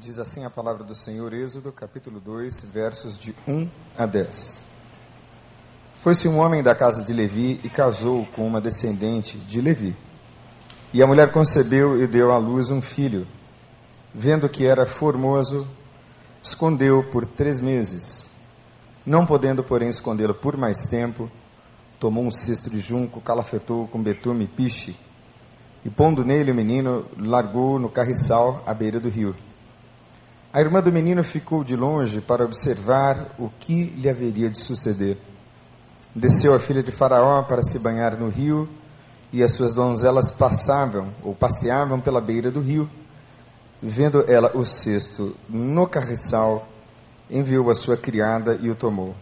Diz assim a palavra do Senhor, Êxodo, capítulo 2, versos de 1 a 10. Foi-se um homem da casa de Levi e casou com uma descendente de Levi. E a mulher concebeu e deu à luz um filho. Vendo que era formoso, escondeu por três meses. Não podendo, porém, escondê-lo por mais tempo, tomou um cesto de junco, calafetou com betume e piche, e pondo nele o menino, largou no carriçal à beira do rio. A irmã do menino ficou de longe para observar o que lhe haveria de suceder. Desceu a filha de Faraó para se banhar no rio, e as suas donzelas passavam ou passeavam pela beira do rio. Vendo ela o cesto no carriçal, enviou a sua criada e o tomou.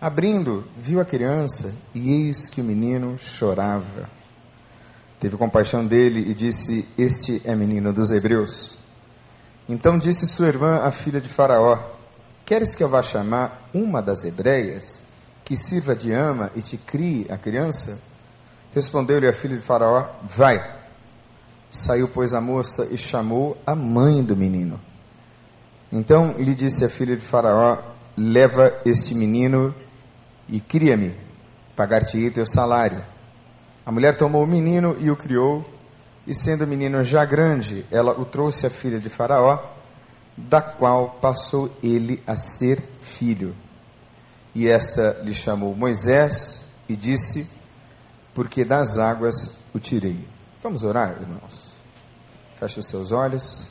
Abrindo, viu a criança, e eis que o menino chorava. Teve compaixão dele e disse: Este é menino dos hebreus. Então disse sua irmã, a filha de Faraó: Queres que eu vá chamar uma das hebreias, que sirva de ama e te crie a criança? Respondeu-lhe a filha de Faraó: Vai. Saiu, pois, a moça e chamou a mãe do menino. Então lhe disse a filha de Faraó: Leva este menino e cria-me, pagar-te-ei teu salário. A mulher tomou o menino e o criou e sendo o menino já grande, ela o trouxe à filha de Faraó, da qual passou ele a ser filho. E esta lhe chamou Moisés e disse: Porque das águas o tirei. Vamos orar, irmãos. Feche os seus olhos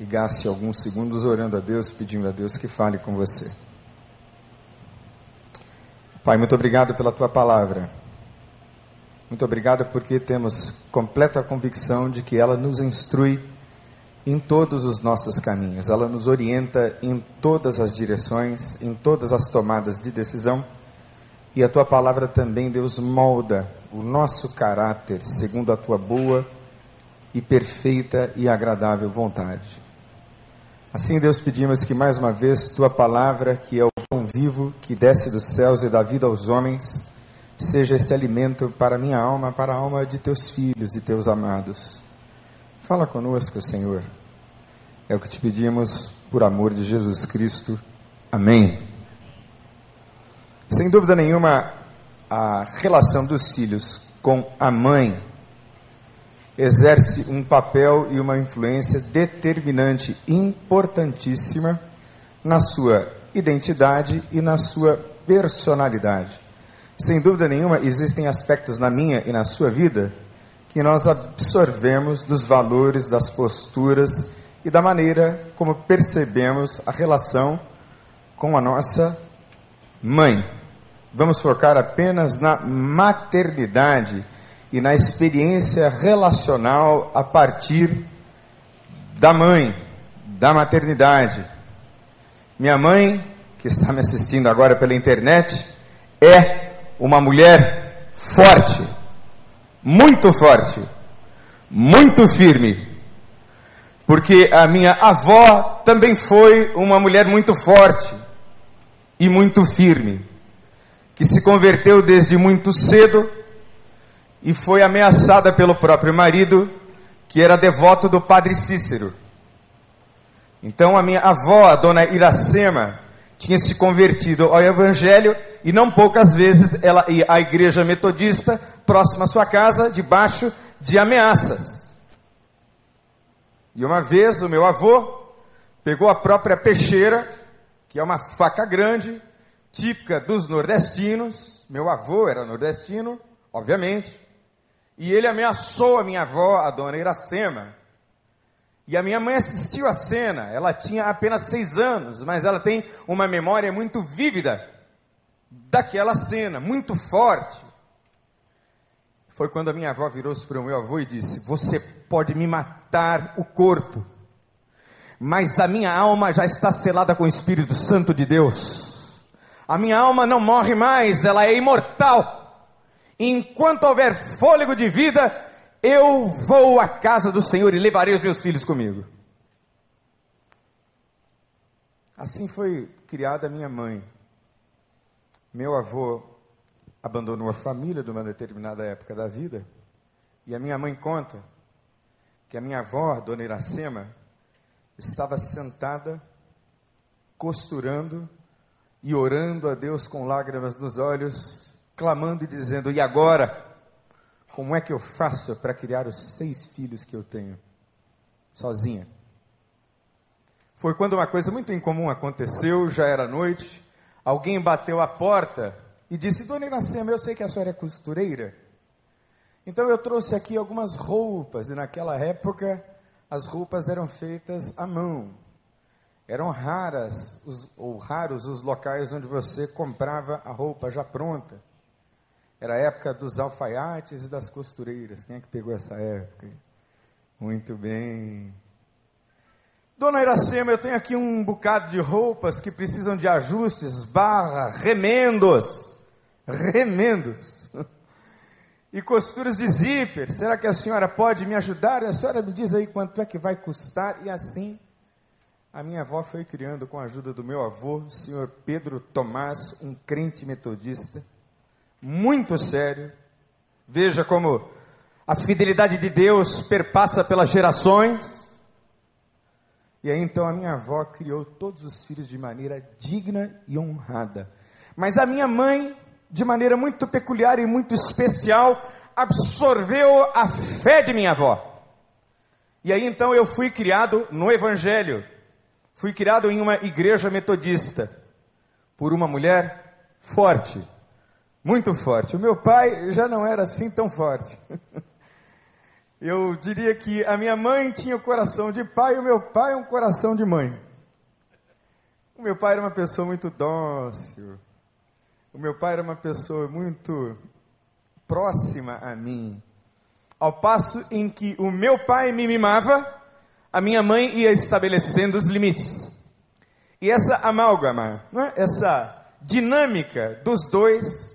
e gaste alguns segundos orando a Deus, pedindo a Deus que fale com você. Pai, muito obrigado pela tua palavra. Muito obrigado porque temos completa convicção de que ela nos instrui em todos os nossos caminhos, ela nos orienta em todas as direções, em todas as tomadas de decisão. E a tua palavra também, Deus, molda o nosso caráter segundo a tua boa e perfeita e agradável vontade. Assim, Deus, pedimos que mais uma vez tua palavra, que é o pão vivo que desce dos céus e dá vida aos homens, seja este alimento para a minha alma, para a alma de teus filhos, de teus amados. Fala conosco, Senhor. É o que te pedimos por amor de Jesus Cristo. Amém. Sem dúvida nenhuma, a relação dos filhos com a mãe exerce um papel e uma influência determinante, importantíssima na sua identidade e na sua personalidade. Sem dúvida nenhuma, existem aspectos na minha e na sua vida que nós absorvemos dos valores, das posturas e da maneira como percebemos a relação com a nossa mãe. Vamos focar apenas na maternidade e na experiência relacional a partir da mãe, da maternidade. Minha mãe, que está me assistindo agora pela internet, é uma mulher forte, muito forte, muito firme. Porque a minha avó também foi uma mulher muito forte e muito firme, que se converteu desde muito cedo e foi ameaçada pelo próprio marido, que era devoto do padre Cícero. Então a minha avó, a dona Iracema, tinha se convertido ao Evangelho e não poucas vezes ela ia à igreja metodista, próxima à sua casa, debaixo de ameaças. E uma vez o meu avô pegou a própria peixeira, que é uma faca grande, típica dos nordestinos. Meu avô era nordestino, obviamente. E ele ameaçou a minha avó, a dona Iracema, e a minha mãe assistiu a cena, ela tinha apenas seis anos, mas ela tem uma memória muito vívida daquela cena, muito forte. Foi quando a minha avó virou-se para o meu avô e disse: Você pode me matar o corpo, mas a minha alma já está selada com o Espírito Santo de Deus. A minha alma não morre mais, ela é imortal. Enquanto houver fôlego de vida, eu vou à casa do Senhor e levarei os meus filhos comigo. Assim foi criada minha mãe. Meu avô abandonou a família numa determinada época da vida, e a minha mãe conta que a minha avó, Dona Iracema, estava sentada, costurando e orando a Deus com lágrimas nos olhos, clamando e dizendo: E agora? Como é que eu faço para criar os seis filhos que eu tenho? Sozinha. Foi quando uma coisa muito incomum aconteceu, já era noite, alguém bateu a porta e disse: Dona Iracema, eu sei que a senhora é costureira. Então eu trouxe aqui algumas roupas, e naquela época as roupas eram feitas à mão. Eram raras os, ou raros os locais onde você comprava a roupa já pronta. Era a época dos alfaiates e das costureiras. Quem é que pegou essa época? Muito bem. Dona Iracema, eu tenho aqui um bocado de roupas que precisam de ajustes, barra, remendos. Remendos e costuras de zíper. Será que a senhora pode me ajudar? A senhora me diz aí quanto é que vai custar. E assim, a minha avó foi criando com a ajuda do meu avô, o senhor Pedro Tomás, um crente metodista, muito sério. Veja como a fidelidade de Deus perpassa pelas gerações. E aí então a minha avó criou todos os filhos de maneira digna e honrada. Mas a minha mãe de maneira muito peculiar e muito especial, absorveu a fé de minha avó. E aí então eu fui criado no Evangelho, fui criado em uma igreja metodista, por uma mulher forte, muito forte. O meu pai já não era assim tão forte. Eu diria que a minha mãe tinha o coração de pai e o meu pai um coração de mãe. O meu pai era uma pessoa muito dócil, o meu pai era uma pessoa muito próxima a mim. Ao passo em que o meu pai me mimava, a minha mãe ia estabelecendo os limites. E essa amálgama, é? essa dinâmica dos dois,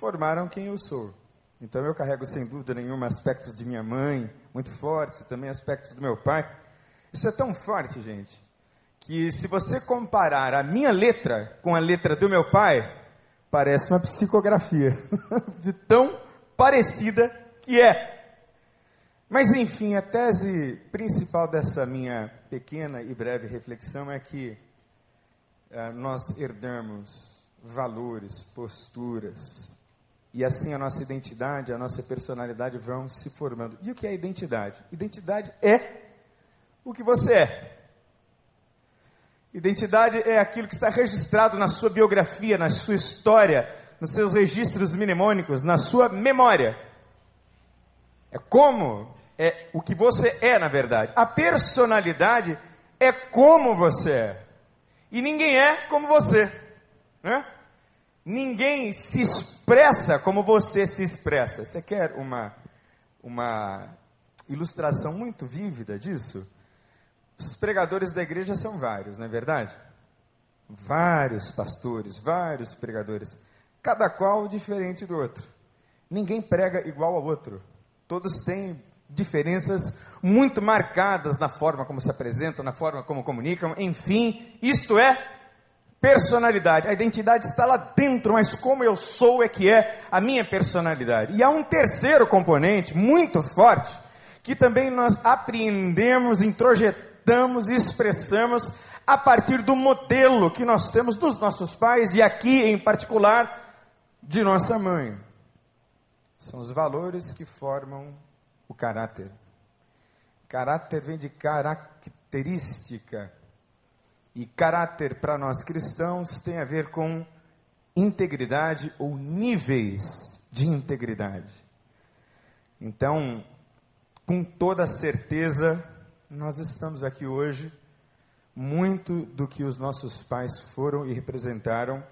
formaram quem eu sou. Então eu carrego sem dúvida nenhuma aspectos de minha mãe, muito fortes, também aspectos do meu pai. Isso é tão forte, gente, que se você comparar a minha letra com a letra do meu pai, parece uma psicografia, de tão parecida que é. Mas enfim, a tese principal dessa minha pequena e breve reflexão é que uh, nós herdamos valores, posturas, e assim a nossa identidade, a nossa personalidade vão se formando. E o que é identidade? Identidade é o que você é. Identidade é aquilo que está registrado na sua biografia, na sua história, nos seus registros mnemônicos, na sua memória. É como é o que você é, na verdade. A personalidade é como você é. E ninguém é como você. Né? Ninguém se expressa como você se expressa. Você quer uma, uma ilustração muito vívida disso? Os pregadores da igreja são vários, não é verdade? Vários pastores, vários pregadores, cada qual diferente do outro. Ninguém prega igual ao outro. Todos têm diferenças muito marcadas na forma como se apresentam, na forma como comunicam, enfim, isto é personalidade. A identidade está lá dentro, mas como eu sou é que é a minha personalidade. E há um terceiro componente muito forte que também nós apreendemos, introjetamos e expressamos a partir do modelo que nós temos dos nossos pais e aqui em particular de nossa mãe. São os valores que formam o caráter. Caráter vem de característica. E caráter para nós cristãos tem a ver com integridade ou níveis de integridade. Então, com toda certeza, nós estamos aqui hoje, muito do que os nossos pais foram e representaram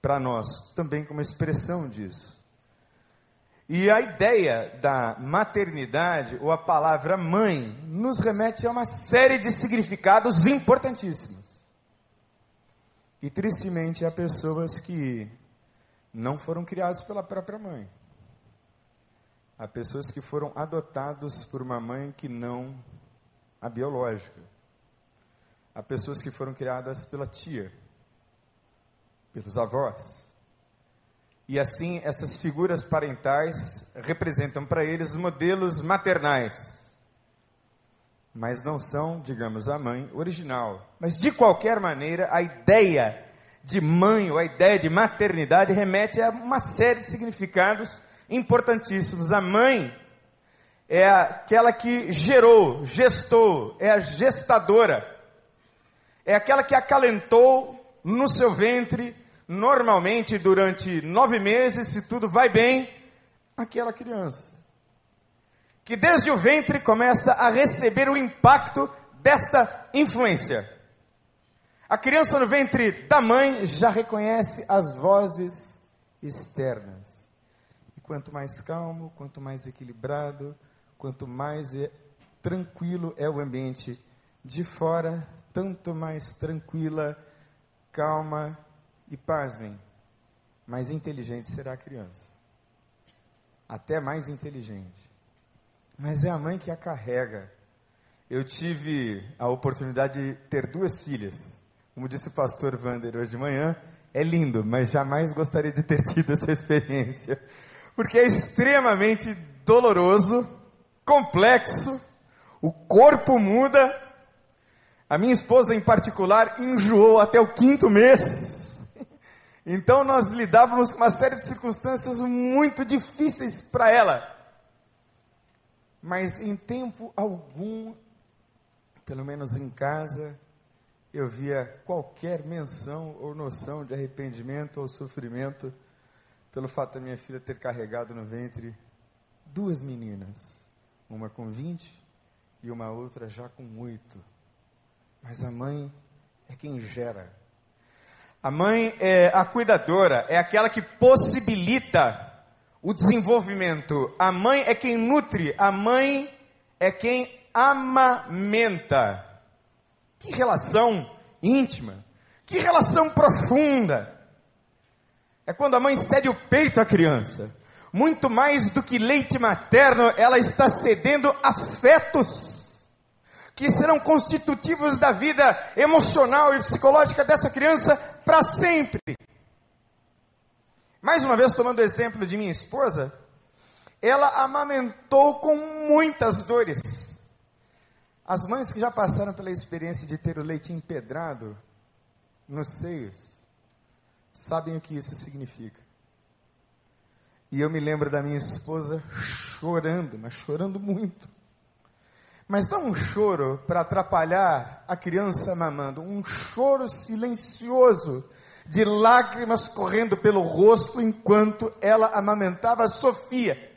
para nós, também como expressão disso. E a ideia da maternidade, ou a palavra mãe, nos remete a uma série de significados importantíssimos. E tristemente há pessoas que não foram criadas pela própria mãe. Há pessoas que foram adotados por uma mãe que não a biológica. Há pessoas que foram criadas pela tia, pelos avós. E assim, essas figuras parentais representam para eles modelos maternais. Mas não são, digamos, a mãe original. Mas de qualquer maneira, a ideia de mãe ou a ideia de maternidade remete a uma série de significados importantíssimos. A mãe é aquela que gerou, gestou, é a gestadora. É aquela que acalentou no seu ventre, normalmente durante nove meses, se tudo vai bem, aquela criança. Que desde o ventre começa a receber o impacto desta influência. A criança no ventre da mãe já reconhece as vozes externas. E quanto mais calmo, quanto mais equilibrado, quanto mais é, tranquilo é o ambiente de fora, tanto mais tranquila, calma e pasmem, mais inteligente será a criança. Até mais inteligente. Mas é a mãe que a carrega. Eu tive a oportunidade de ter duas filhas. Como disse o pastor Vander hoje de manhã, é lindo, mas jamais gostaria de ter tido essa experiência. Porque é extremamente doloroso, complexo, o corpo muda. A minha esposa, em particular, enjoou até o quinto mês. Então nós lidávamos com uma série de circunstâncias muito difíceis para ela. Mas em tempo algum, pelo menos em casa, eu via qualquer menção ou noção de arrependimento ou sofrimento pelo fato da minha filha ter carregado no ventre duas meninas, uma com 20 e uma outra já com 8. Mas a mãe é quem gera. A mãe é a cuidadora, é aquela que possibilita o desenvolvimento. A mãe é quem nutre, a mãe é quem amamenta. Que relação íntima, que relação profunda. É quando a mãe cede o peito à criança. Muito mais do que leite materno, ela está cedendo afetos que serão constitutivos da vida emocional e psicológica dessa criança para sempre. Mais uma vez, tomando o exemplo de minha esposa, ela amamentou com muitas dores. As mães que já passaram pela experiência de ter o leite empedrado nos seios, sabem o que isso significa. E eu me lembro da minha esposa chorando, mas chorando muito. Mas não um choro para atrapalhar a criança mamando, um choro silencioso, de lágrimas correndo pelo rosto enquanto ela amamentava Sofia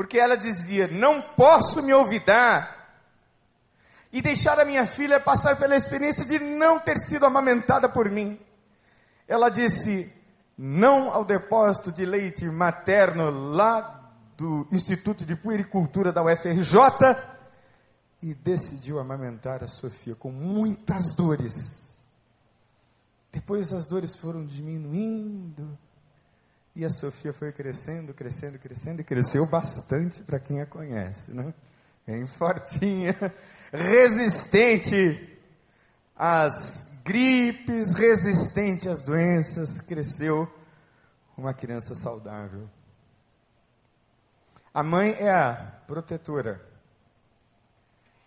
porque ela dizia: Não posso me olvidar e deixar a minha filha passar pela experiência de não ter sido amamentada por mim. Ela disse: Não ao depósito de leite materno lá do Instituto de Puericultura da UFRJ e decidiu amamentar a Sofia com muitas dores. Depois as dores foram diminuindo e a Sofia foi crescendo, crescendo, crescendo e cresceu bastante para quem a conhece, né? Bem fortinha, resistente às gripes, resistente às doenças, cresceu uma criança saudável. A mãe é a protetora.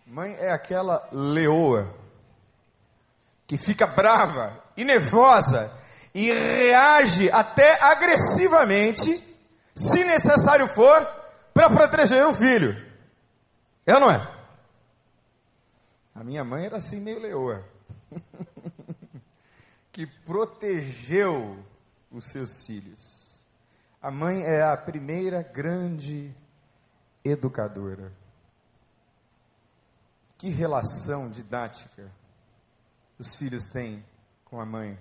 Mãe é aquela leoa que fica brava e nervosa e reage até agressivamente, se necessário for, para proteger um filho. É ou não é? A minha mãe era assim meio leoa. que protegeu os seus filhos. A mãe é a primeira grande educadora. Que relação didática os filhos têm com a mãe?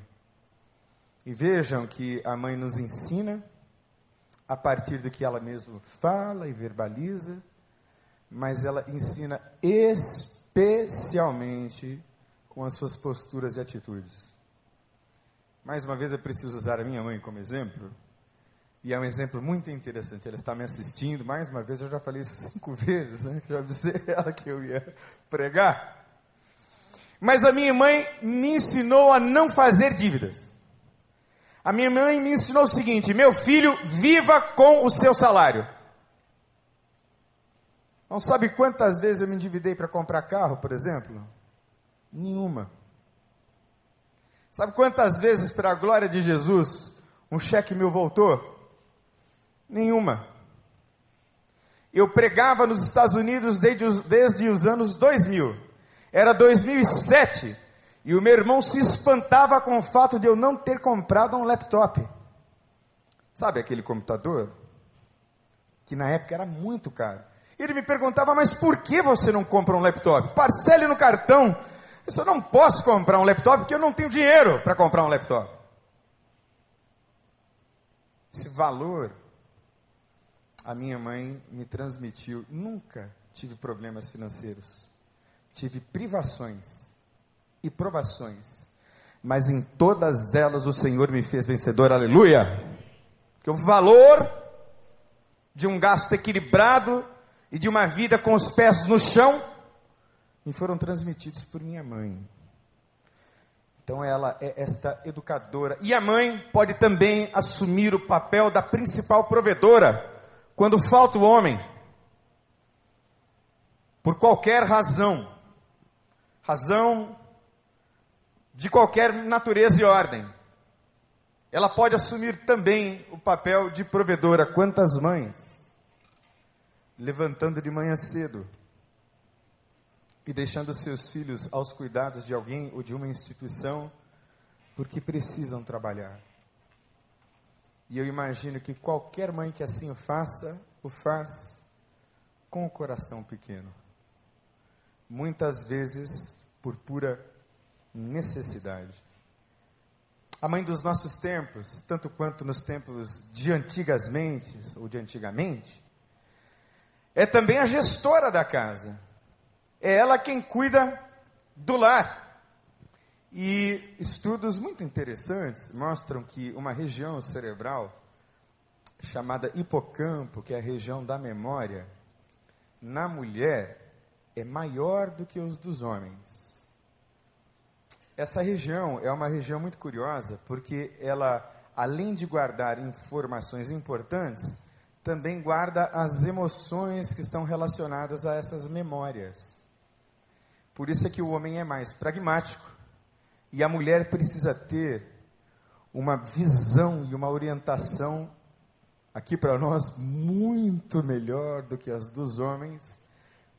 E vejam que a mãe nos ensina a partir do que ela mesma fala e verbaliza, mas ela ensina especialmente com as suas posturas e atitudes. Mais uma vez eu preciso usar a minha mãe como exemplo, e é um exemplo muito interessante. Ela está me assistindo, mais uma vez, eu já falei isso cinco vezes, né? já avisei ela que eu ia pregar. Mas a minha mãe me ensinou a não fazer dívidas. A minha mãe me ensinou o seguinte: meu filho, viva com o seu salário. Não sabe quantas vezes eu me endividei para comprar carro, por exemplo? Nenhuma. Sabe quantas vezes, pela glória de Jesus, um cheque meu voltou? Nenhuma. Eu pregava nos Estados Unidos desde os, desde os anos 2000. Era 2007. E o meu irmão se espantava com o fato de eu não ter comprado um laptop. Sabe aquele computador? Que na época era muito caro. Ele me perguntava, mas por que você não compra um laptop? Parcele no cartão. Eu só não posso comprar um laptop porque eu não tenho dinheiro para comprar um laptop. Esse valor a minha mãe me transmitiu. Nunca tive problemas financeiros. Tive privações e provações. Mas em todas elas o Senhor me fez vencedor. Aleluia! Que o valor de um gasto equilibrado e de uma vida com os pés no chão me foram transmitidos por minha mãe. Então ela é esta educadora. E a mãe pode também assumir o papel da principal provedora quando falta o homem. Por qualquer razão. Razão de qualquer natureza e ordem. Ela pode assumir também o papel de provedora. Quantas mães levantando de manhã cedo e deixando seus filhos aos cuidados de alguém ou de uma instituição, porque precisam trabalhar. E eu imagino que qualquer mãe que assim o faça, o faz com o coração pequeno. Muitas vezes por pura necessidade. A mãe dos nossos tempos, tanto quanto nos tempos de antigamente ou de antigamente, é também a gestora da casa. É ela quem cuida do lar. E estudos muito interessantes mostram que uma região cerebral chamada hipocampo, que é a região da memória, na mulher é maior do que os dos homens. Essa região é uma região muito curiosa, porque ela, além de guardar informações importantes, também guarda as emoções que estão relacionadas a essas memórias. Por isso é que o homem é mais pragmático e a mulher precisa ter uma visão e uma orientação aqui para nós muito melhor do que as dos homens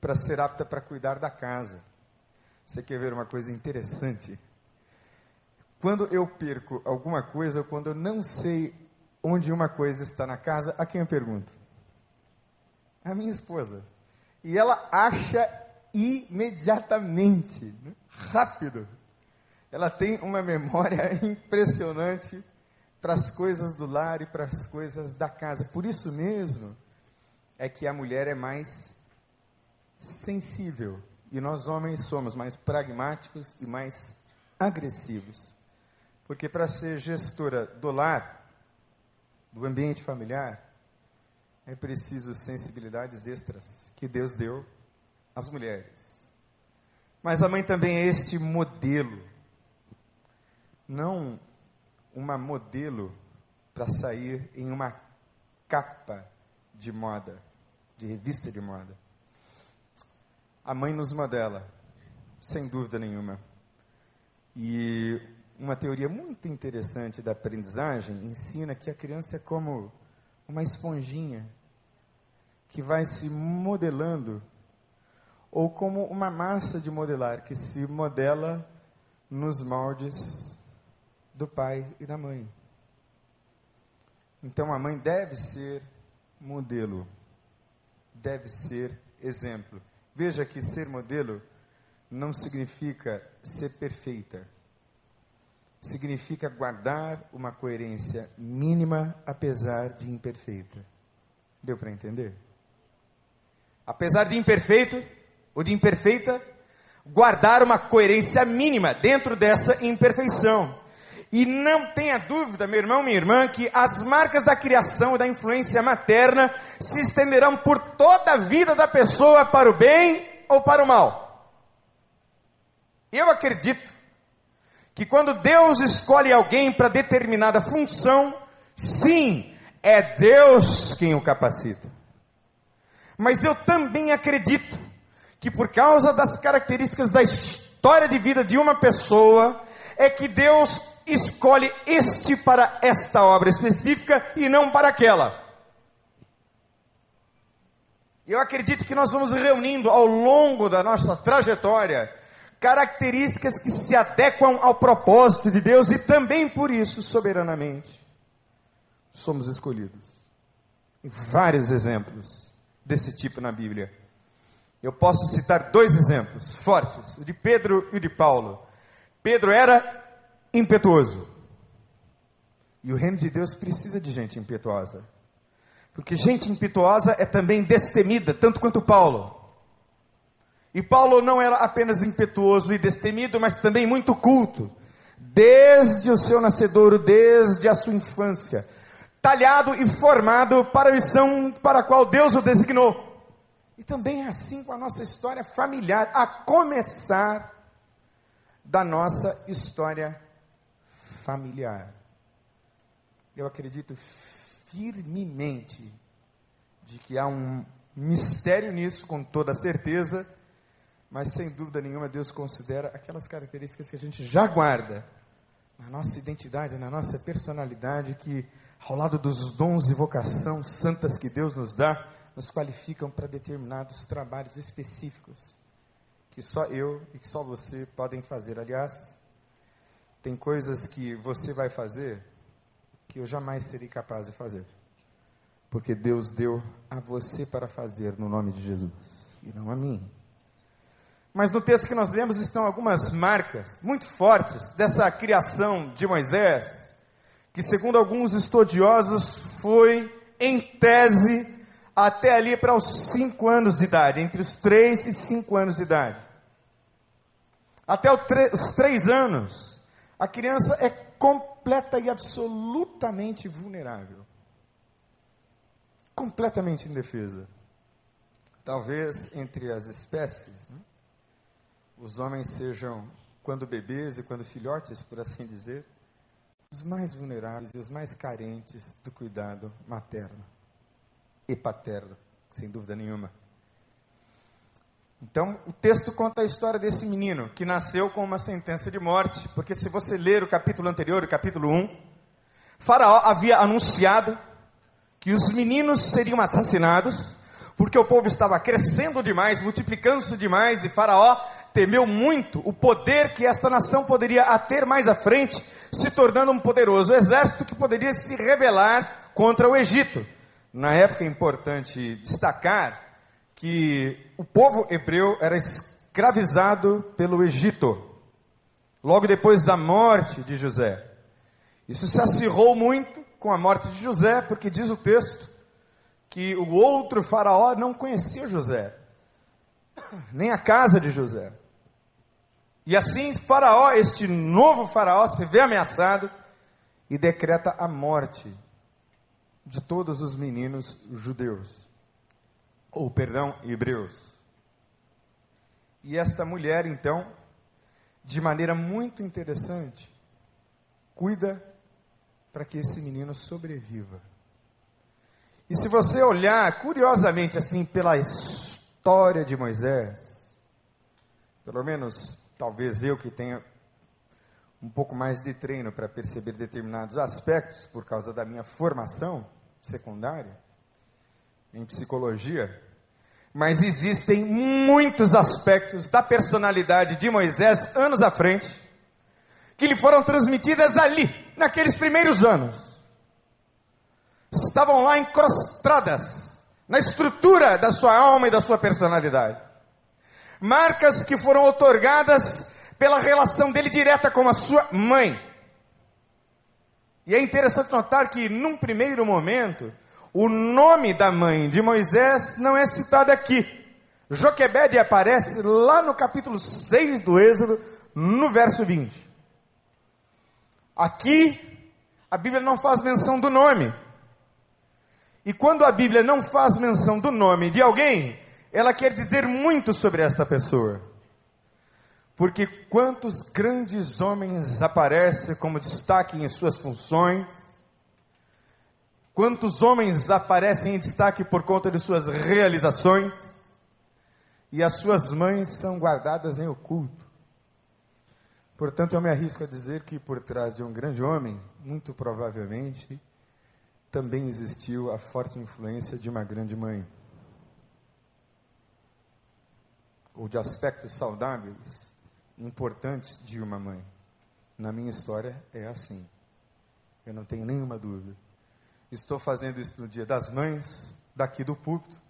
para ser apta para cuidar da casa. Você quer ver uma coisa interessante? Quando eu perco alguma coisa, ou quando eu não sei onde uma coisa está na casa, a quem eu pergunto? A minha esposa. E ela acha imediatamente, né? rápido. Ela tem uma memória impressionante para as coisas do lar e para as coisas da casa. Por isso mesmo é que a mulher é mais sensível e nós homens somos mais pragmáticos e mais agressivos. Porque para ser gestora do lar, do ambiente familiar, é preciso sensibilidades extras que Deus deu às mulheres. Mas a mãe também é este modelo, não uma modelo para sair em uma capa de moda, de revista de moda. A mãe nos modela, sem dúvida nenhuma. E uma teoria muito interessante da aprendizagem ensina que a criança é como uma esponjinha que vai se modelando, ou como uma massa de modelar que se modela nos moldes do pai e da mãe. Então a mãe deve ser modelo, deve ser exemplo. Veja que ser modelo não significa ser perfeita significa guardar uma coerência mínima, apesar de imperfeita. Deu para entender? Apesar de imperfeito ou de imperfeita, guardar uma coerência mínima dentro dessa imperfeição. E não tenha dúvida, meu irmão, minha irmã, que as marcas da criação e da influência materna se estenderão por toda a vida da pessoa para o bem ou para o mal. Eu acredito que quando Deus escolhe alguém para determinada função, sim, é Deus quem o capacita. Mas eu também acredito que por causa das características da história de vida de uma pessoa, é que Deus escolhe este para esta obra específica e não para aquela. Eu acredito que nós vamos reunindo ao longo da nossa trajetória características que se adequam ao propósito de Deus e também por isso, soberanamente, somos escolhidos. vários exemplos desse tipo na Bíblia. Eu posso citar dois exemplos fortes, o de Pedro e o de Paulo. Pedro era impetuoso. E o reino de Deus precisa de gente impetuosa. Porque gente impetuosa é também destemida, tanto quanto Paulo. E Paulo não era apenas impetuoso e destemido, mas também muito culto. Desde o seu nascedouro, desde a sua infância. Talhado e formado para a missão para a qual Deus o designou. E também é assim com a nossa história familiar, a começar da nossa história familiar. Eu acredito firmemente de que há um mistério nisso, com toda certeza, mas sem dúvida nenhuma Deus considera aquelas características que a gente já guarda na nossa identidade, na nossa personalidade, que ao lado dos dons e vocação santas que Deus nos dá, nos qualificam para determinados trabalhos específicos que só eu e que só você podem fazer. Aliás, tem coisas que você vai fazer que eu jamais serei capaz de fazer. Porque Deus deu a você para fazer no nome de Jesus e não a mim. Mas no texto que nós lemos estão algumas marcas muito fortes dessa criação de Moisés, que segundo alguns estudiosos foi, em tese, até ali para os cinco anos de idade, entre os três e cinco anos de idade. Até os três anos, a criança é completa e absolutamente vulnerável. Completamente indefesa. Talvez entre as espécies, né, os homens sejam, quando bebês e quando filhotes, por assim dizer, os mais vulneráveis e os mais carentes do cuidado materno e paterno, sem dúvida nenhuma. Então, o texto conta a história desse menino que nasceu com uma sentença de morte, porque se você ler o capítulo anterior, o capítulo 1, Faraó havia anunciado que os meninos seriam assassinados, porque o povo estava crescendo demais, multiplicando-se demais, e Faraó temeu muito o poder que esta nação poderia ter mais à frente, se tornando um poderoso exército que poderia se rebelar contra o Egito. Na época é importante destacar que o povo hebreu era escravizado pelo Egito, logo depois da morte de José. Isso se acirrou muito com a morte de José, porque diz o texto que o outro faraó não conhecia José, nem a casa de José. E assim, Faraó, este novo Faraó, se vê ameaçado e decreta a morte de todos os meninos judeus ou perdão, hebreus. E esta mulher, então, de maneira muito interessante, cuida para que esse menino sobreviva. E se você olhar curiosamente assim pela história de Moisés, pelo menos talvez eu que tenha um pouco mais de treino para perceber determinados aspectos por causa da minha formação secundária em psicologia, mas existem muitos aspectos da personalidade de Moisés anos à frente que lhe foram transmitidas ali, naqueles primeiros anos. Estavam lá encrostadas na estrutura da sua alma e da sua personalidade. Marcas que foram otorgadas pela relação dele direta com a sua mãe. E é interessante notar que, num primeiro momento, o nome da mãe de Moisés não é citado aqui. Joquebede aparece lá no capítulo 6 do Êxodo, no verso 20. Aqui, a Bíblia não faz menção do nome. E quando a Bíblia não faz menção do nome de alguém, ela quer dizer muito sobre esta pessoa. Porque quantos grandes homens aparecem como destaque em suas funções, Quantos homens aparecem em destaque por conta de suas realizações e as suas mães são guardadas em oculto? Portanto, eu me arrisco a dizer que por trás de um grande homem, muito provavelmente, também existiu a forte influência de uma grande mãe. Ou de aspectos saudáveis, importantes de uma mãe. Na minha história é assim. Eu não tenho nenhuma dúvida. Estou fazendo isso no dia das mães, daqui do púlpito,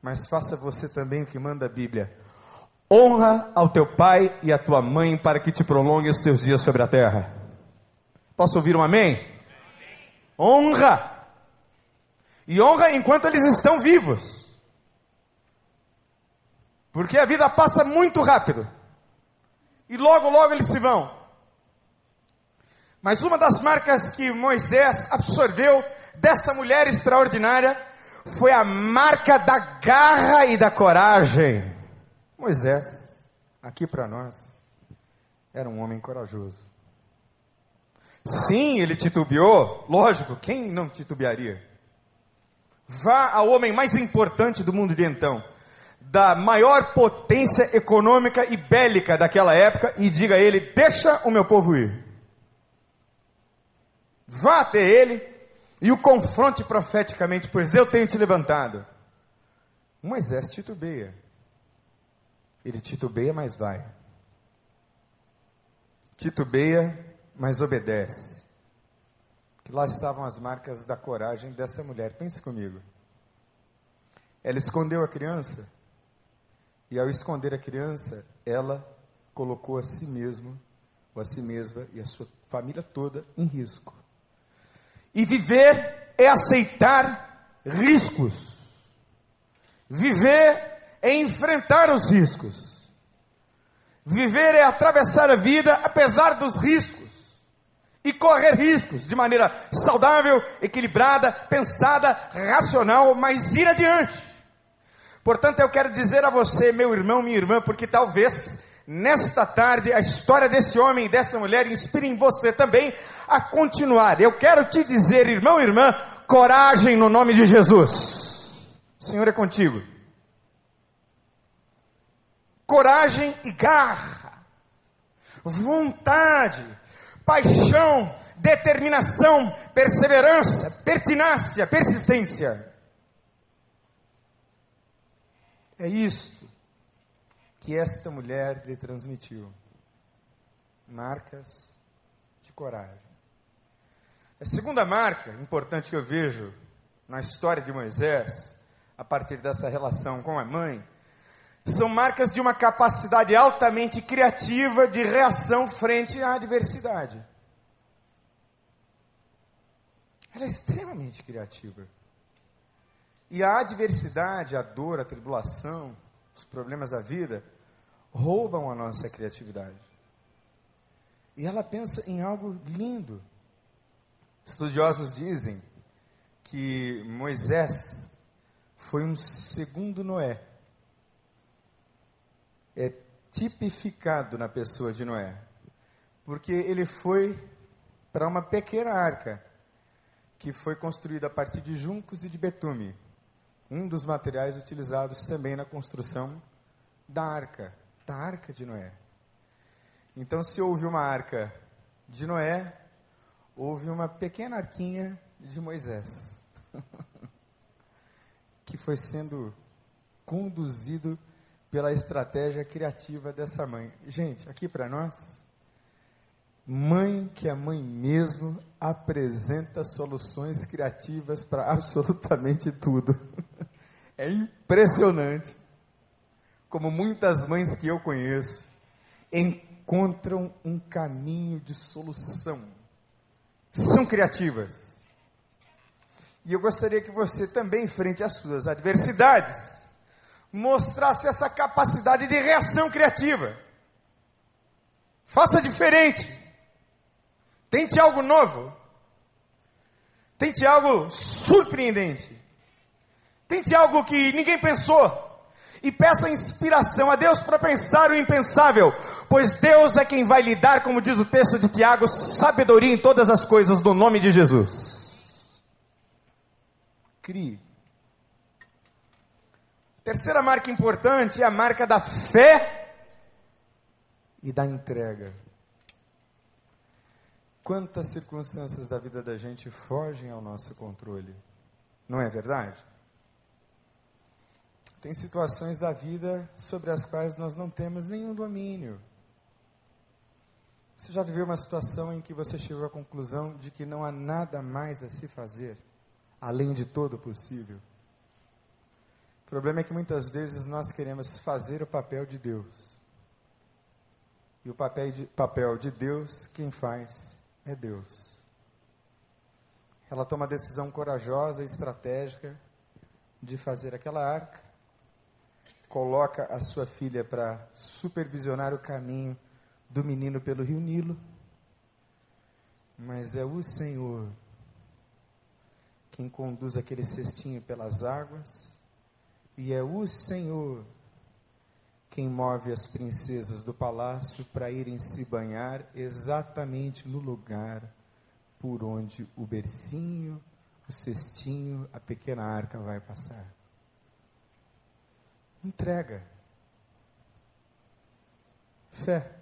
mas faça você também o que manda a Bíblia. Honra ao teu pai e à tua mãe para que te prolongue os teus dias sobre a terra. Posso ouvir um amém? Honra. E honra enquanto eles estão vivos. Porque a vida passa muito rápido. E logo, logo eles se vão. Mas uma das marcas que Moisés absorveu dessa mulher extraordinária foi a marca da garra e da coragem. Moisés, aqui para nós, era um homem corajoso. Sim, ele titubeou, lógico, quem não titubearia? Vá ao homem mais importante do mundo de então, da maior potência econômica e bélica daquela época, e diga a ele: Deixa o meu povo ir. Vá até ele e o confronte profeticamente, pois eu tenho te levantado. Moisés titubeia. Ele titubeia, mas vai. Titubeia, mas obedece. Que lá estavam as marcas da coragem dessa mulher. Pense comigo. Ela escondeu a criança. E ao esconder a criança, ela colocou a si mesmo, ou a si mesma e a sua família toda em risco. E viver é aceitar riscos. Viver é enfrentar os riscos. Viver é atravessar a vida apesar dos riscos. E correr riscos de maneira saudável, equilibrada, pensada, racional, mas ir adiante. Portanto, eu quero dizer a você, meu irmão, minha irmã, porque talvez nesta tarde a história desse homem e dessa mulher inspire em você também a continuar. Eu quero te dizer, irmão e irmã, coragem no nome de Jesus. O Senhor é contigo coragem e garra, vontade, paixão, determinação, perseverança, pertinácia, persistência. É isto que esta mulher lhe transmitiu. Marcas de coragem. A segunda marca importante que eu vejo na história de Moisés, a partir dessa relação com a mãe, são marcas de uma capacidade altamente criativa de reação frente à adversidade. Ela é extremamente criativa. E a adversidade, a dor, a tribulação, os problemas da vida roubam a nossa criatividade. E ela pensa em algo lindo. Estudiosos dizem que Moisés foi um segundo Noé é tipificado na pessoa de Noé, porque ele foi para uma pequena arca que foi construída a partir de juncos e de betume, um dos materiais utilizados também na construção da arca, da arca de Noé. Então, se houve uma arca de Noé, houve uma pequena arquinha de Moisés, que foi sendo conduzido pela estratégia criativa dessa mãe. Gente, aqui para nós, mãe que é mãe mesmo apresenta soluções criativas para absolutamente tudo. É impressionante como muitas mães que eu conheço encontram um caminho de solução. São criativas. E eu gostaria que você também, frente às suas adversidades, mostrasse essa capacidade de reação criativa. Faça diferente. Tente algo novo. Tente algo surpreendente. Tente algo que ninguém pensou. E peça inspiração a Deus para pensar o impensável, pois Deus é quem vai lhe dar, como diz o texto de Tiago, sabedoria em todas as coisas, no nome de Jesus. Crie. Terceira marca importante é a marca da fé e da entrega. Quantas circunstâncias da vida da gente fogem ao nosso controle? Não é verdade? Tem situações da vida sobre as quais nós não temos nenhum domínio. Você já viveu uma situação em que você chegou à conclusão de que não há nada mais a se fazer, além de todo possível? O problema é que muitas vezes nós queremos fazer o papel de Deus. E o papel de, papel de Deus, quem faz é Deus. Ela toma a decisão corajosa e estratégica de fazer aquela arca, coloca a sua filha para supervisionar o caminho do menino pelo rio Nilo, mas é o Senhor quem conduz aquele cestinho pelas águas, e é o Senhor quem move as princesas do palácio para irem se banhar exatamente no lugar por onde o bercinho, o cestinho, a pequena arca vai passar. Entrega. Fé.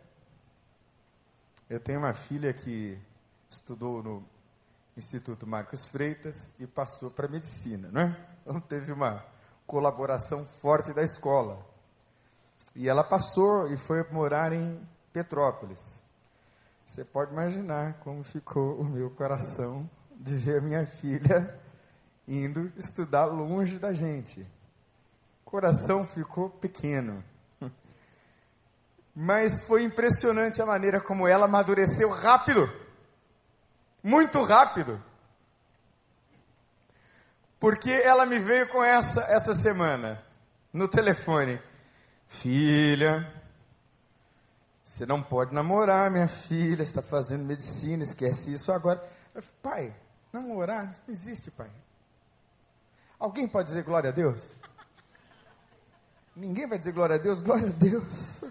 Eu tenho uma filha que estudou no Instituto Marcos Freitas e passou para medicina, não é? Então teve uma colaboração forte da escola. E ela passou e foi morar em Petrópolis. Você pode imaginar como ficou o meu coração de ver minha filha indo estudar longe da gente. O coração ficou pequeno. Mas foi impressionante a maneira como ela amadureceu rápido. Muito rápido. Porque ela me veio com essa essa semana no telefone. Filha, você não pode namorar, minha filha, está fazendo medicina, esquece isso agora. Eu falei, pai, namorar não existe, pai. Alguém pode dizer glória a Deus? Ninguém vai dizer glória a Deus? Glória a Deus.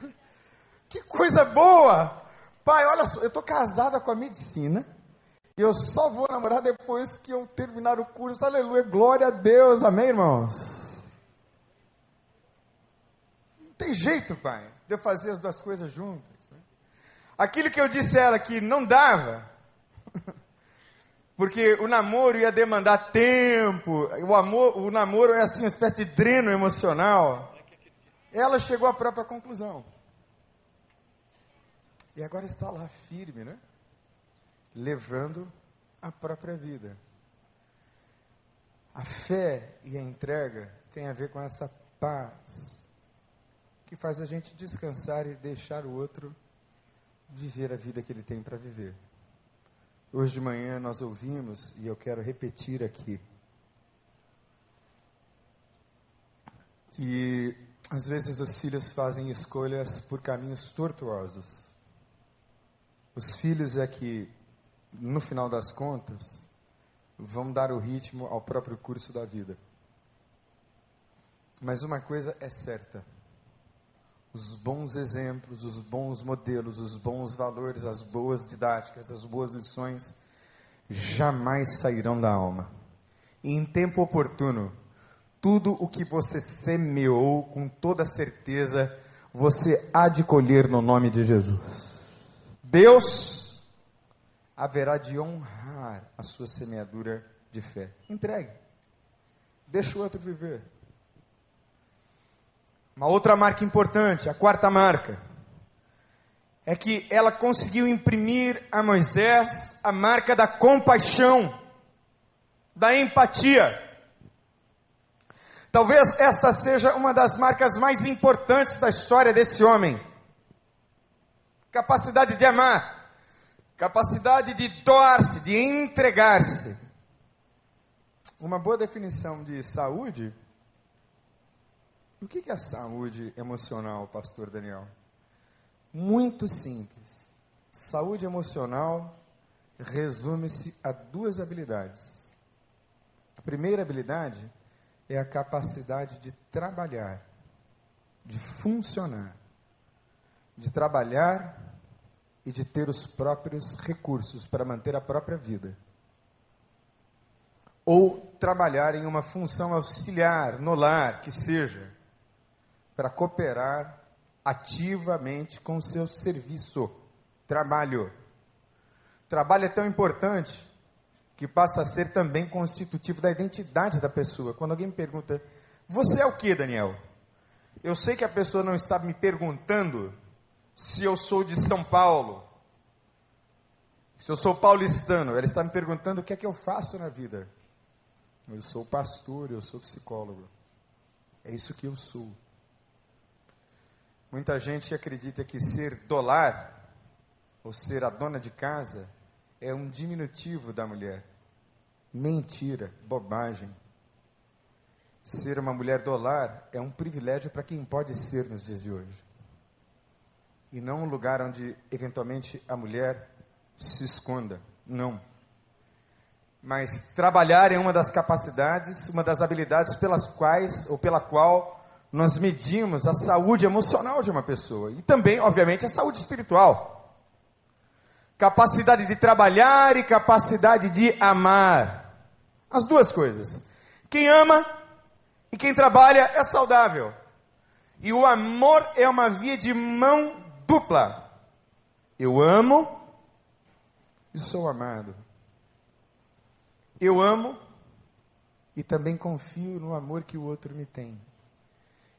Que coisa boa! Pai, olha só, eu estou casada com a medicina. E eu só vou namorar depois que eu terminar o curso. Aleluia, glória a Deus. Amém, irmãos? tem jeito, pai, de eu fazer as duas coisas juntas. Né? Aquilo que eu disse a ela que não dava, porque o namoro ia demandar tempo, o, amor, o namoro é assim uma espécie de dreno emocional. Ela chegou à própria conclusão. E agora está lá firme, né? Levando a própria vida. A fé e a entrega tem a ver com essa paz que faz a gente descansar e deixar o outro viver a vida que ele tem para viver. Hoje de manhã nós ouvimos, e eu quero repetir aqui, que às vezes os filhos fazem escolhas por caminhos tortuosos. Os filhos é que, no final das contas, vão dar o ritmo ao próprio curso da vida. Mas uma coisa é certa: os bons exemplos, os bons modelos, os bons valores, as boas didáticas, as boas lições, jamais sairão da alma. E em tempo oportuno, tudo o que você semeou, com toda certeza, você há de colher no nome de Jesus. Deus haverá de honrar a sua semeadura de fé. Entregue. Deixa o outro viver. Uma outra marca importante, a quarta marca, é que ela conseguiu imprimir a Moisés a marca da compaixão, da empatia. Talvez esta seja uma das marcas mais importantes da história desse homem. Capacidade de amar, capacidade de doar-se, de entregar-se. Uma boa definição de saúde o que é saúde emocional, pastor Daniel? Muito simples. Saúde emocional resume-se a duas habilidades. A primeira habilidade é a capacidade de trabalhar, de funcionar, de trabalhar e de ter os próprios recursos para manter a própria vida. ou trabalhar em uma função auxiliar no lar, que seja, para cooperar ativamente com o seu serviço, trabalho. Trabalho é tão importante que passa a ser também constitutivo da identidade da pessoa. Quando alguém me pergunta, você é o que, Daniel? Eu sei que a pessoa não está me perguntando se eu sou de São Paulo, se eu sou paulistano. Ela está me perguntando o que é que eu faço na vida. Eu sou pastor, eu sou psicólogo. É isso que eu sou. Muita gente acredita que ser dolar, ou ser a dona de casa, é um diminutivo da mulher. Mentira, bobagem. Ser uma mulher do lar é um privilégio para quem pode ser nos dias de hoje. E não um lugar onde, eventualmente, a mulher se esconda. Não. Mas trabalhar é uma das capacidades, uma das habilidades pelas quais, ou pela qual, nós medimos a saúde emocional de uma pessoa. E também, obviamente, a saúde espiritual. Capacidade de trabalhar e capacidade de amar. As duas coisas. Quem ama e quem trabalha é saudável. E o amor é uma via de mão dupla. Eu amo e sou amado. Eu amo e também confio no amor que o outro me tem.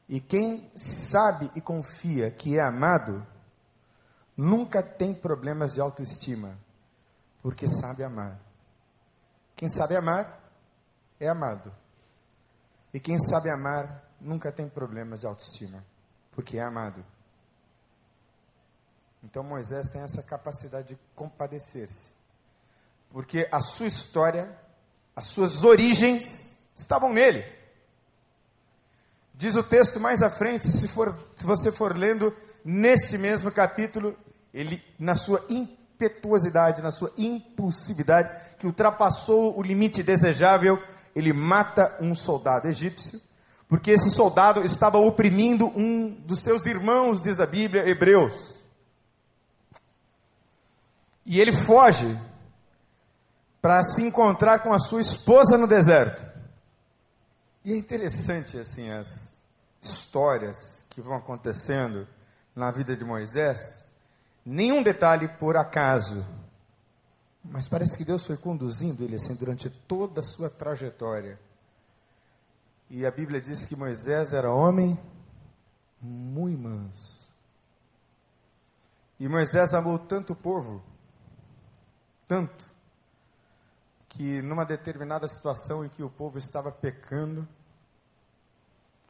E quem sabe e confia que é amado, nunca tem problemas de autoestima, porque sabe amar. Quem sabe amar, é amado. E quem sabe amar nunca tem problemas de autoestima, porque é amado. Então Moisés tem essa capacidade de compadecer-se, porque a sua história, as suas origens estavam nele. Diz o texto mais à frente, se, for, se você for lendo nesse mesmo capítulo, ele, na sua impetuosidade, na sua impulsividade, que ultrapassou o limite desejável, ele mata um soldado egípcio, porque esse soldado estava oprimindo um dos seus irmãos, diz a Bíblia, hebreus. E ele foge para se encontrar com a sua esposa no deserto. E é interessante assim as histórias que vão acontecendo na vida de Moisés, nenhum detalhe por acaso. Mas parece que Deus foi conduzindo ele assim durante toda a sua trajetória. E a Bíblia diz que Moisés era homem muito manso. E Moisés amou tanto o povo, tanto, que numa determinada situação em que o povo estava pecando,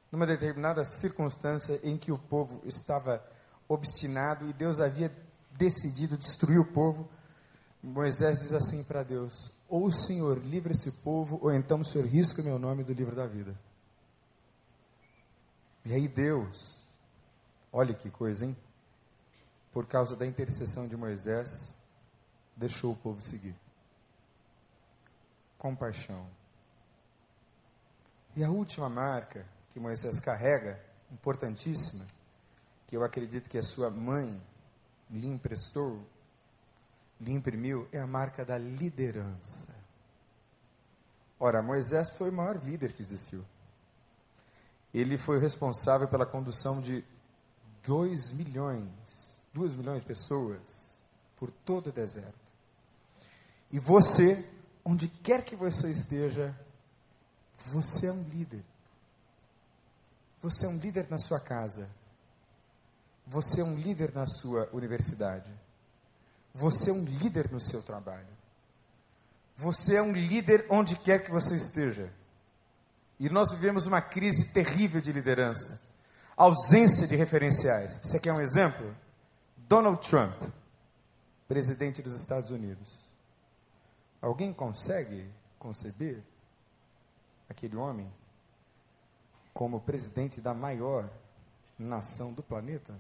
numa determinada circunstância em que o povo estava obstinado e Deus havia decidido destruir o povo, Moisés diz assim para Deus: ou o Senhor livra esse povo, ou então o Senhor risca o meu nome do livro da vida. E aí Deus, olha que coisa, hein? Por causa da intercessão de Moisés, deixou o povo seguir. Compaixão. E a última marca que Moisés carrega, importantíssima, que eu acredito que a sua mãe lhe emprestou, lhe imprimiu, é a marca da liderança. Ora, Moisés foi o maior líder que existiu. Ele foi responsável pela condução de 2 milhões, 2 milhões de pessoas por todo o deserto. E você, onde quer que você esteja, você é um líder. Você é um líder na sua casa. Você é um líder na sua universidade. Você é um líder no seu trabalho. Você é um líder onde quer que você esteja. E nós vivemos uma crise terrível de liderança. Ausência de referenciais. Você quer um exemplo? Donald Trump, presidente dos Estados Unidos. Alguém consegue conceber aquele homem como presidente da maior nação do planeta?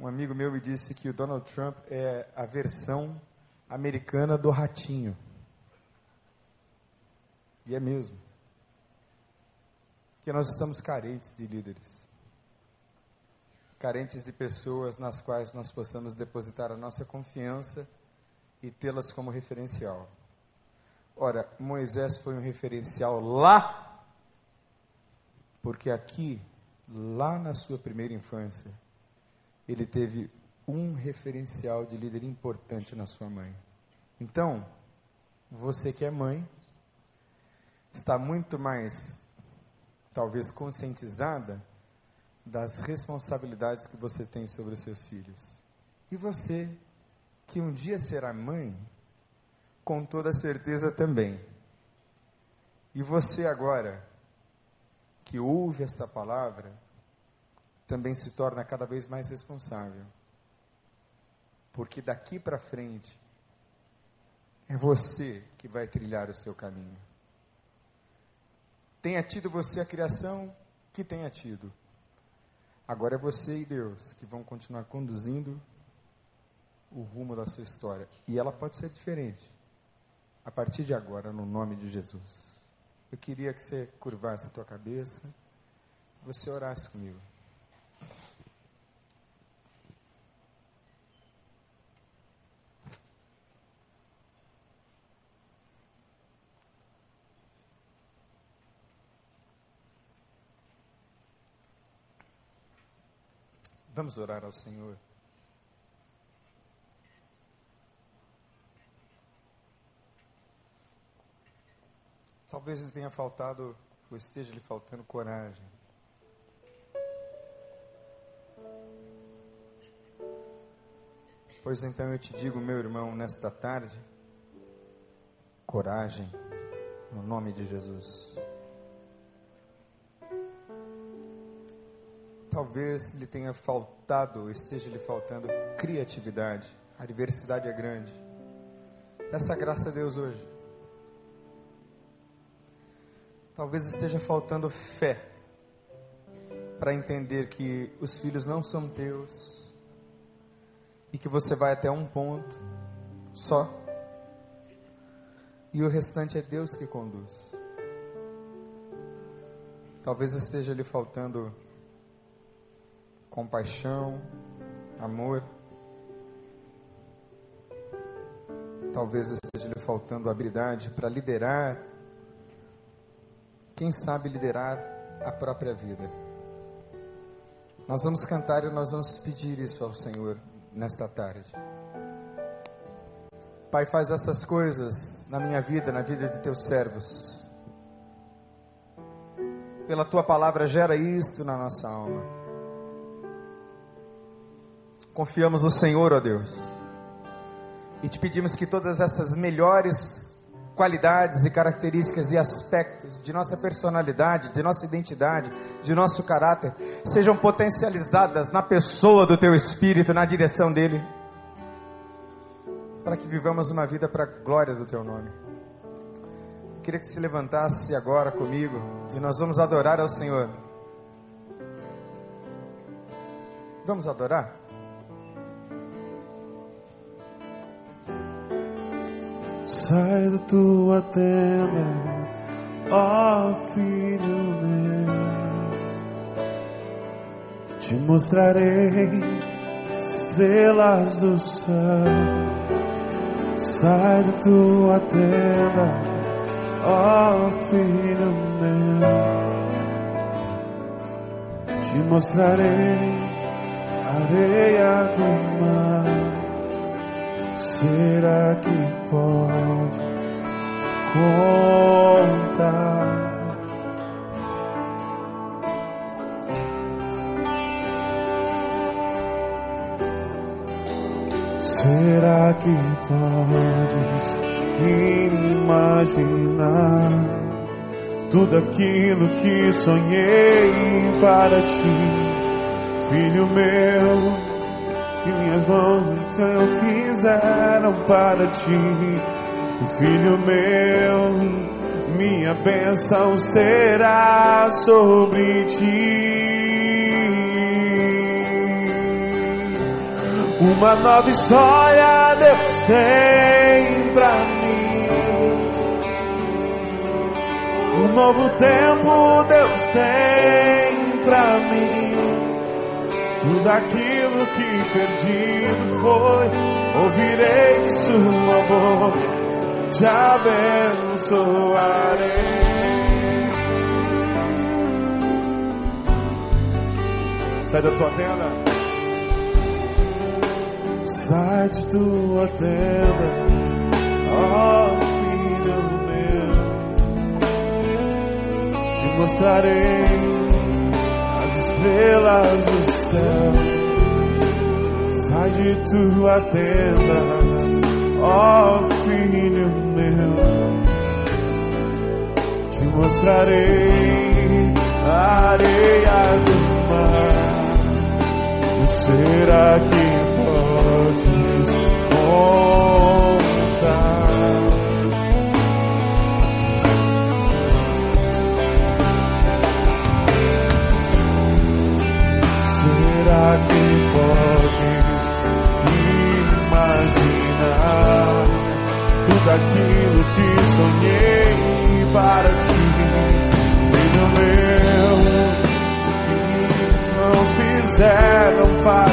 Um amigo meu me disse que o Donald Trump é a versão americana do ratinho. E é mesmo. Que nós estamos carentes de líderes. Carentes de pessoas nas quais nós possamos depositar a nossa confiança e tê-las como referencial. Ora, Moisés foi um referencial lá, porque aqui, lá na sua primeira infância, ele teve um referencial de líder importante na sua mãe. Então, você que é mãe, está muito mais, talvez, conscientizada das responsabilidades que você tem sobre os seus filhos. E você, que um dia será mãe, com toda certeza também. E você agora, que ouve esta palavra, também se torna cada vez mais responsável. Porque daqui para frente, é você que vai trilhar o seu caminho. Tenha tido você a criação que tenha tido. Agora é você e Deus que vão continuar conduzindo o rumo da sua história. E ela pode ser diferente. A partir de agora, no nome de Jesus. Eu queria que você curvasse a tua cabeça, você orasse comigo. Vamos orar ao Senhor. Talvez lhe tenha faltado, ou esteja lhe faltando coragem. Pois então eu te digo, meu irmão, nesta tarde, coragem, no nome de Jesus. talvez lhe tenha faltado, esteja lhe faltando criatividade. A diversidade é grande. Peça graça a Deus hoje. Talvez esteja faltando fé para entender que os filhos não são teus e que você vai até um ponto só e o restante é Deus que conduz. Talvez esteja lhe faltando compaixão, amor. Talvez esteja lhe faltando habilidade para liderar. Quem sabe liderar a própria vida. Nós vamos cantar e nós vamos pedir isso ao Senhor nesta tarde. Pai, faz essas coisas na minha vida, na vida de teus servos. Pela tua palavra, gera isto na nossa alma. Confiamos no Senhor, ó Deus. E te pedimos que todas essas melhores qualidades e características e aspectos de nossa personalidade, de nossa identidade, de nosso caráter, sejam potencializadas na pessoa do teu espírito, na direção dele, para que vivamos uma vida para a glória do teu nome. Eu queria que se levantasse agora comigo e nós vamos adorar ao Senhor. Vamos adorar? Sai da tua tenda, ó filho meu. Te mostrarei estrelas do céu. Sai da tua tenda, ó filho meu. Te mostrarei areia do mar será que pode contar? Será que podes imaginar tudo aquilo que sonhei para ti, filho meu? Que minhas mãos o Senhor fizeram para ti, filho meu, minha bênção será sobre ti. Uma nova história Deus tem pra mim. Um novo tempo Deus tem pra mim. Tudo aquilo que perdido foi, ouvirei de sua boca. te abençoarei. Sai da tua tenda. Sai de tua tenda, ó filho meu. Te mostrarei as estrelas do céu. Sai de tua tenda, ó filho meu. Te mostrarei a areia do mar. Será que podes contar?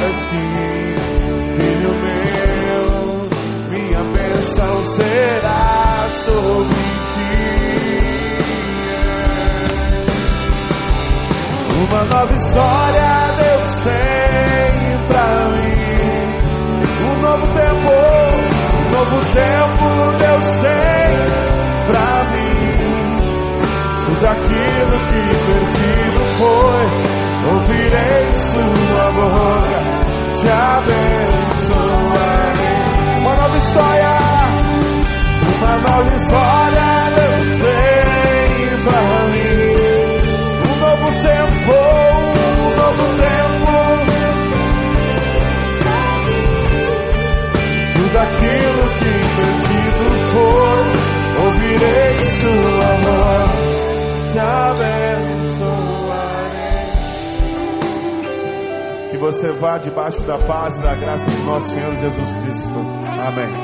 Para ti, filho meu. Minha bênção será sobre ti. Uma nova história Deus tem pra mim. Um novo tempo, um novo tempo Deus tem pra mim. Tudo aquilo que perdido foi ouvirei sua boca, te abençoarei. Uma nova história, uma nova história Deus tem pra mim. Um novo tempo, um novo tempo. Tudo aquilo que perdido for, ouvirei sua você vá debaixo da paz e da graça do nosso Senhor Jesus Cristo. Amém.